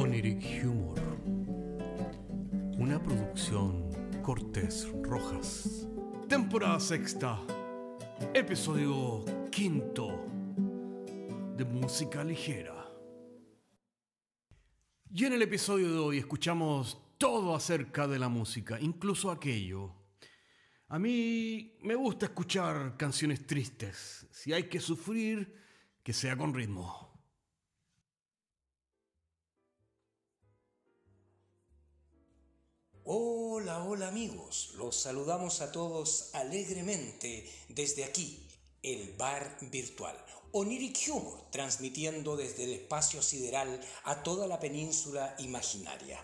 Oniric Humor. Una producción Cortés Rojas. Temporada sexta. Episodio quinto. De música ligera. Y en el episodio de hoy escuchamos todo acerca de la música, incluso aquello. A mí me gusta escuchar canciones tristes. Si hay que sufrir, que sea con ritmo. Hola, hola amigos, los saludamos a todos alegremente desde aquí, el bar virtual. Oniric Humor, transmitiendo desde el espacio sideral a toda la península imaginaria.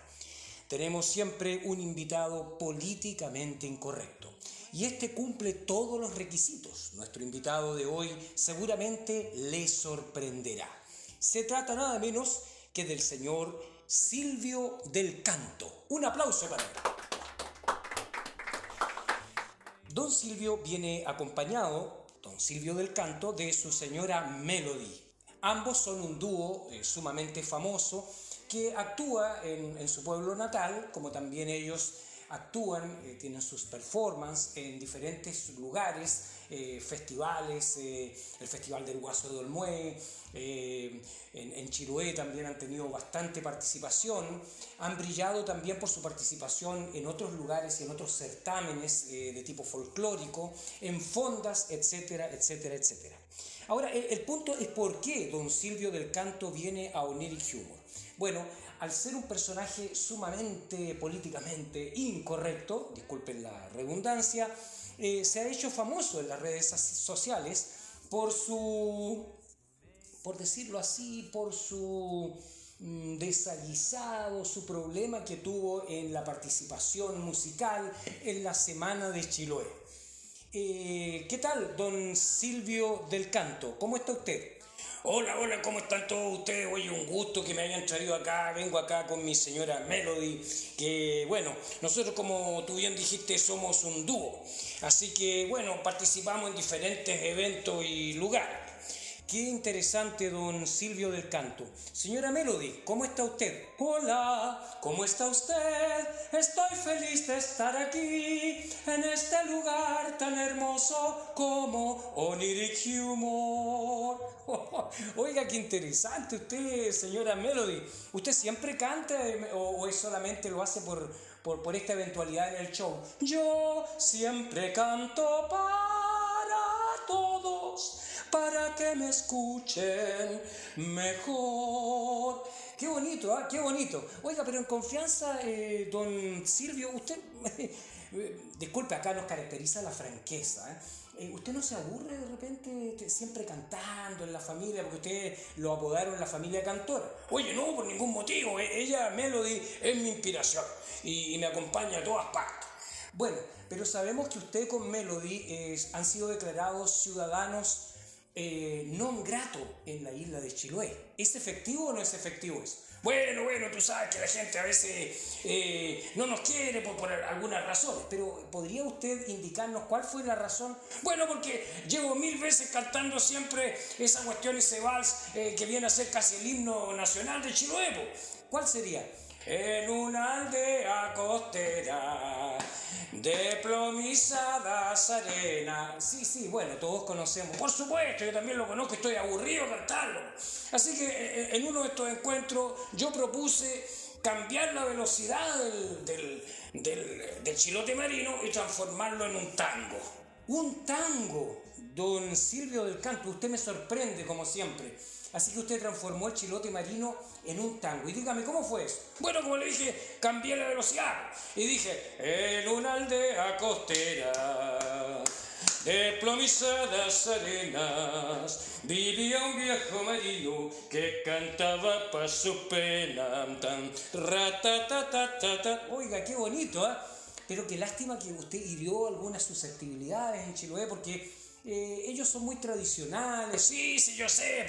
Tenemos siempre un invitado políticamente incorrecto y este cumple todos los requisitos. Nuestro invitado de hoy seguramente le sorprenderá. Se trata nada menos que del señor Silvio del Canto. Un aplauso para él. Don Silvio viene acompañado, don Silvio del Canto, de su señora Melody. Ambos son un dúo eh, sumamente famoso que actúa en, en, su pueblo natal, como también ellos actúan, eh, tienen sus performances en diferentes lugares, eh, festivales, eh, el Festival del Guaso de Olmué, en, en, Chiroé también han tenido bastante participación, han brillado también por su participación en otros lugares y en otros certámenes de tipo folclórico, en fondas, etcétera, etcétera, etcétera. Ahora, el, el, punto es por qué don Silvio del Canto viene a Oniric Humor. Bueno, al ser un personaje sumamente políticamente incorrecto, disculpen la redundancia, eh, se ha hecho famoso en las redes sociales por su, por decirlo así, por su mm, desaguisado, su problema que tuvo en la participación musical en la Semana de Chiloé. Eh, ¿Qué tal, don Silvio del Canto? ¿Cómo está usted? Hola, hola, ¿cómo están todos ustedes? Oye, un gusto que me hayan traído acá. Vengo acá con mi señora Melody, que bueno, nosotros como tú bien dijiste somos un dúo. Así que bueno, participamos en diferentes eventos y lugares. Qué interesante, don Silvio del Canto. Señora Melody, ¿cómo está usted? Hola, ¿cómo está usted? Estoy feliz de estar aquí, en este lugar tan hermoso como Oniric Humor. Oiga, qué interesante usted, señora Melody. ¿Usted siempre canta eh, o, es solamente lo hace por, por, por esta eventualidad en el show? Yo siempre canto para para que me escuchen mejor. Qué bonito, ¿ah? Qué bonito. Oiga, pero en confianza, eh, don Silvio, usted, disculpe, acá nos caracteriza la franqueza. ¿eh? Eh, ¿Usted no se aburre de repente siempre cantando en la familia? Porque usted lo apodaron la familia cantora. Oye, no, por ningún motivo. Ella, Melody, es mi inspiración y, me acompaña a todas partes. Bueno, pero sabemos que usted con Melody han sido declarados ciudadanos eh, non grato en la isla de Chiloé. ¿Es efectivo o no es efectivo eso? Bueno, bueno, tú sabes que la gente a veces eh, no nos quiere por, por, algunas razones. Pero ¿podría usted indicarnos cuál fue la razón? Bueno, porque llevo mil veces cantando siempre esa cuestión, ese vals eh, que viene a ser casi el himno nacional de Chiloé. ¿Cuál sería? En una aldea costera de plomizadas arenas. Sí, sí, bueno, todos conocemos. Por supuesto, yo también lo conozco, estoy aburrido cantarlo. Así que eh, eh, en uno de estos encuentros yo propuse cambiar la velocidad del, del, del, del chilote marino y transformarlo en un tango. Un tango, don Silvio del Canto, usted me sorprende como siempre. Así que usted transformó el chilote marino en un tango. Y dígame, ¿cómo fue eso? Bueno, como le dije, cambié la velocidad. Y dije, en una aldea costera de plomizadas arenas vivía un viejo marino que cantaba pa' su pena. Tan, Oiga, qué bonito, ¿eh? Pero qué lástima que usted hirió algunas susceptibilidades en Chiloé porque eh, ellos son muy tradicionales. Sí, sí, yo sé,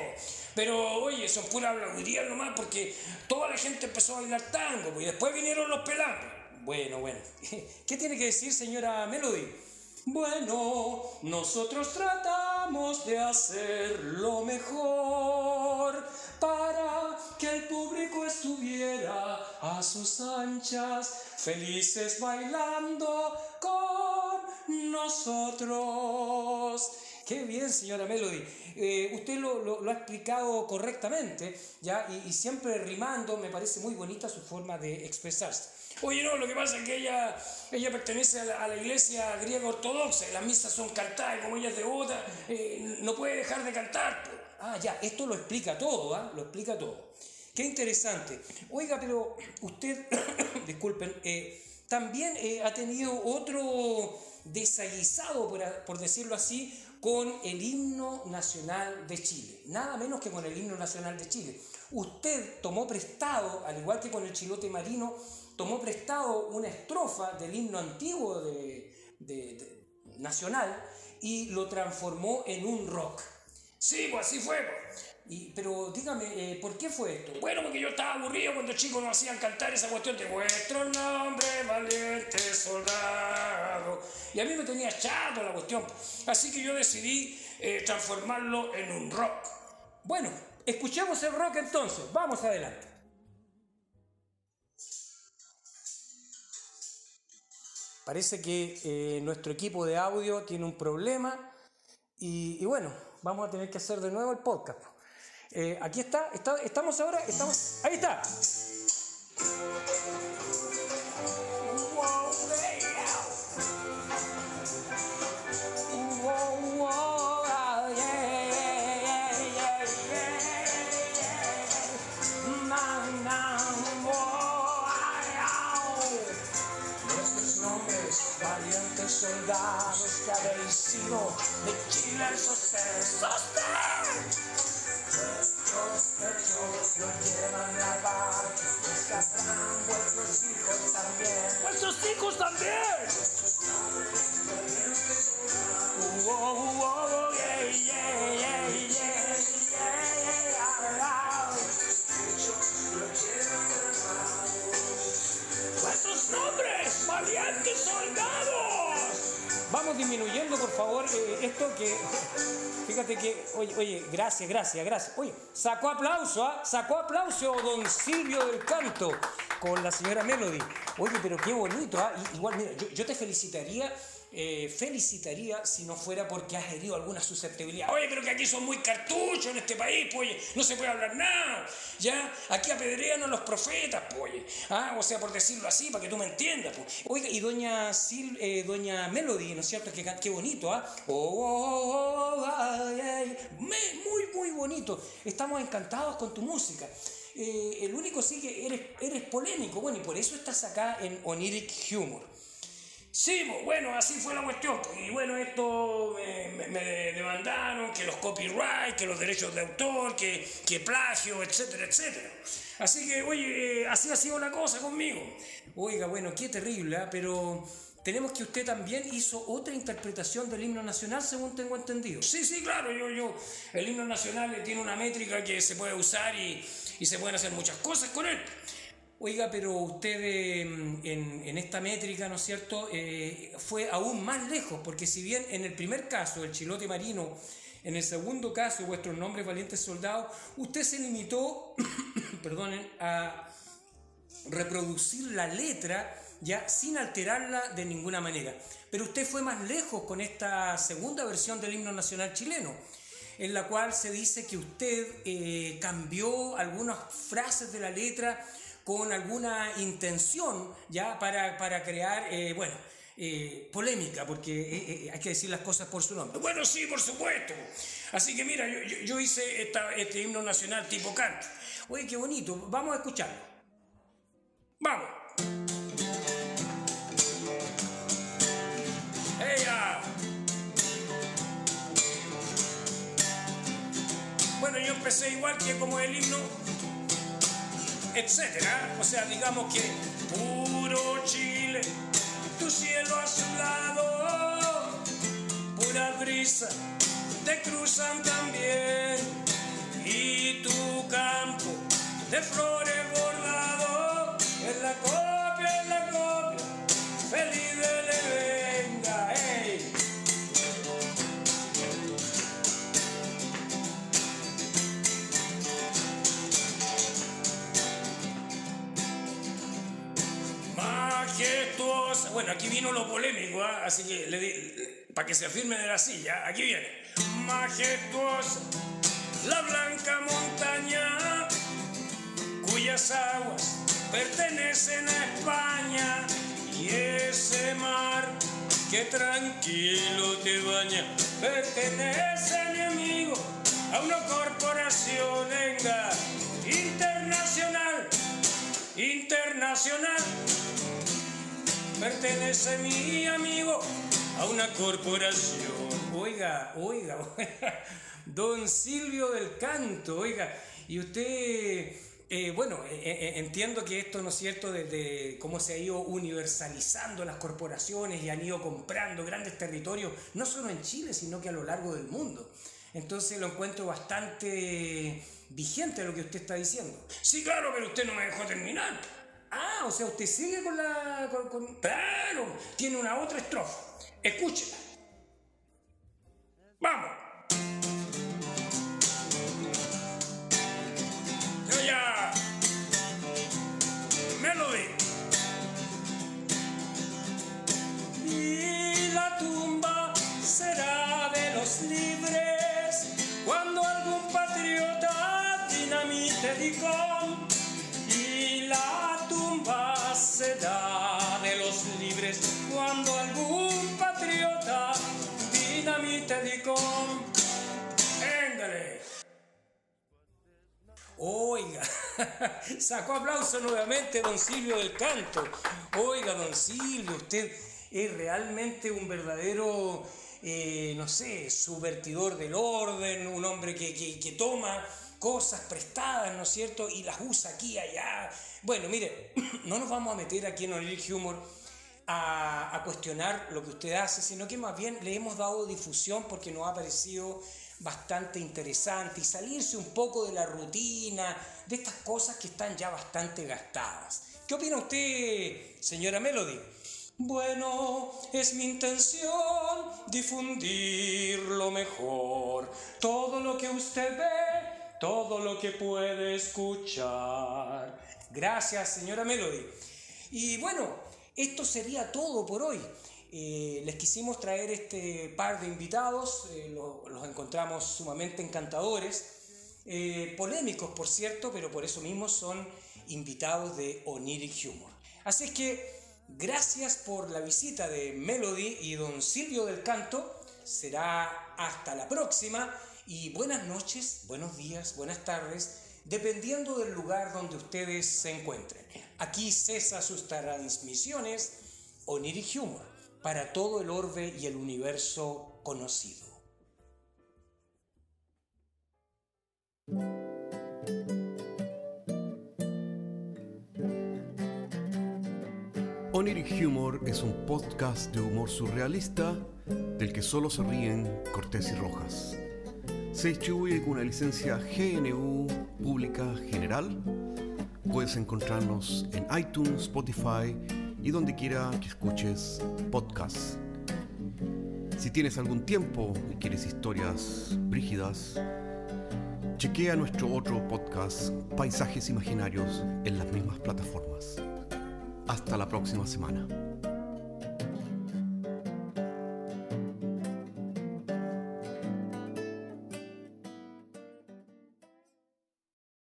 pero oye, son pura habladuría nomás porque toda la gente empezó a bailar tango y después vinieron los pelados. Bueno, bueno. ¿Qué tiene que decir, señora Melody? Bueno, nosotros tratamos de hacer lo mejor para que el público estuviera a sus anchas, felices bailando con nosotros. Qué bien, señora Melody. Eh, usted lo, ha explicado correctamente, ¿ya? Y, siempre rimando, me parece muy bonita su forma de expresarse. Oye, no, lo que pasa es que ella, ella pertenece a la, iglesia griega ortodoxa y las misas son cantadas como ella es devota, eh, no puede dejar de cantar. Ah, ya, esto lo explica todo, ¿ah? Lo explica todo. Qué interesante. Oiga, pero usted, disculpen, eh, también ha tenido otro desaguisado, por, por decirlo así, con el himno nacional de Chile, nada menos que con el himno nacional de Chile. Usted tomó prestado, al igual que con el chilote marino, tomó prestado una estrofa del himno antiguo de, nacional y lo transformó en un rock. Sí, pues así fue. Pues. Y, pero dígame, eh, ¿por qué fue esto? Bueno, porque yo estaba aburrido cuando chicos nos hacían cantar esa cuestión de vuestro nombre, valiente soldado. Y a mí me tenía chato la cuestión. Así que yo decidí eh, transformarlo en un rock. Bueno, escuchemos el rock entonces. Vamos adelante. Parece que eh, nuestro equipo de audio tiene un problema y, bueno, vamos a tener que hacer de nuevo el podcast. Eh, aquí está, estamos ahora, estamos, ahí está. Pechos lo llevan a bar, desgastarán vuestros hijos también. ¡Vuestros hijos también! Disminuyendo, por favor, eh, esto que Fíjate que, oye, oye, gracias, gracias, gracias. Oye, sacó aplauso, ¿ah? Sacó aplauso don Silvio del Canto con la señora Melody. Oye, pero qué bonito, ¿ah? Igual, mira, yo te felicitaría eh, felicitaría si no fuera porque has herido alguna susceptibilidad. Oye, pero que aquí son muy cartuchos en este país, pues, no se puede hablar nada. Ya, aquí apedrean a los profetas, pues. ¿Ah? O sea, por decirlo así, para que tú me entiendas, pues. Oiga, y doña Sil, eh, doña Melody, ¿no es cierto? Qué, bonito, ¿ah? Oh, oh, oh, muy, muy bonito. Estamos encantados con tu música. Eh, el único sí que eres, eres polémico, bueno, y por eso estás acá en Oniric Humor. Sí, bueno, así fue la cuestión. Y bueno, esto me, demandaron, que los copyright, que los derechos de autor, que, que plagio, etcétera, etcétera. Así que, oye, eh, así ha sido la cosa conmigo. Oiga, bueno, qué terrible, ¿ah? pero tenemos que usted también hizo otra interpretación del himno nacional, según tengo entendido. Sí, sí, claro, yo, yo, el himno nacional tiene una métrica que se puede usar y, y se pueden hacer muchas cosas con él. Oiga, pero usted em, en, esta métrica, ¿no es cierto?, eh, fue aún más lejos, porque si bien en el primer caso, el chilote marino, en el segundo caso, vuestros nombres valientes soldados, usted se limitó, perdonen, a reproducir la letra ya sin alterarla de ninguna manera. Pero usted fue más lejos con esta segunda versión del himno nacional chileno en la cual se dice que usted eh, cambió algunas frases de la letra con alguna intención ya para, para crear, eh, bueno, eh, polémica, porque eh, hay que decir las cosas por su nombre. Bueno, sí, por supuesto. Así que mira, yo, yo, hice esta, este himno nacional tipo canto. Oye, qué bonito, vamos a escucharlo. Vamos. ¡Ella! Bueno, yo empecé igual que como el himno etcétera. O sea, digamos que puro Chile, tu cielo azulado, pura brisa, te cruzan también. Y tu campo de flores Bueno, aquí vino lo polémico, ¿ah? así que para que se afirme de la silla, aquí viene. Majestuosa, la blanca montaña, cuyas aguas pertenecen a España, y ese mar que tranquilo te baña, pertenece, mi amigo, a una corporación enga, internacional, internacional pertenece mi amigo a una corporación. Oiga, oiga, don Silvio del Canto, oiga, y usted, eh, bueno, eh, eh, entiendo que esto, ¿no es cierto?, desde cómo se ha ido universalizando las corporaciones y han ido comprando grandes territorios, no solo en Chile, sino que a lo largo del mundo. Entonces lo encuentro bastante vigente lo que usted está diciendo. Sí, claro, pero usted no me dejó terminar. Ah, o sea, usted sigue con la. Con, Claro, tiene una otra estrofa. Escúchela. Vamos. Ya. Melody. Y la tumba será de los libres cuando algún patriota dinamite dicom Oiga, sacó aplauso nuevamente don Silvio del Canto. Oiga, don Silvio, usted es realmente un verdadero, eh, no sé, subvertidor del orden, un hombre que, que, toma cosas prestadas, ¿no es cierto? Y las usa aquí y allá. Bueno, mire, no nos vamos a meter aquí en Oniric Humor a, a, cuestionar lo que usted hace, sino que más bien le hemos dado difusión porque nos ha parecido bastante interesante y salirse un poco de la rutina, de estas cosas que están ya bastante gastadas. ¿Qué opina usted, señora Melody? Bueno, es mi intención difundir lo mejor, todo lo que usted ve todo lo que puede escuchar. Gracias, señora Melody. Y bueno, esto sería todo por hoy. Eh, les quisimos traer este par de invitados, eh, los encontramos sumamente encantadores, eh, polémicos por cierto, pero por eso mismo son invitados de Oniric Humor. Así es que gracias por la visita de Melody y don Silvio del Canto. Será hasta la próxima y buenas noches, buenos días, buenas tardes, dependiendo del lugar donde ustedes se encuentren. Aquí cesa sus transmisiones Oniric Humor para todo el orbe y el universo conocido. Oniric Humor es un podcast de humor surrealista del que solo se ríen Cortés y Rojas. Se distribuye con una licencia GNU Pública General. Puedes encontrarnos en iTunes, Spotify y donde quiera que escuches podcasts. Si tienes algún tiempo y quieres historias brígidas, chequea nuestro otro podcast, Paisajes Imaginarios, en las mismas plataformas. Hasta la próxima semana.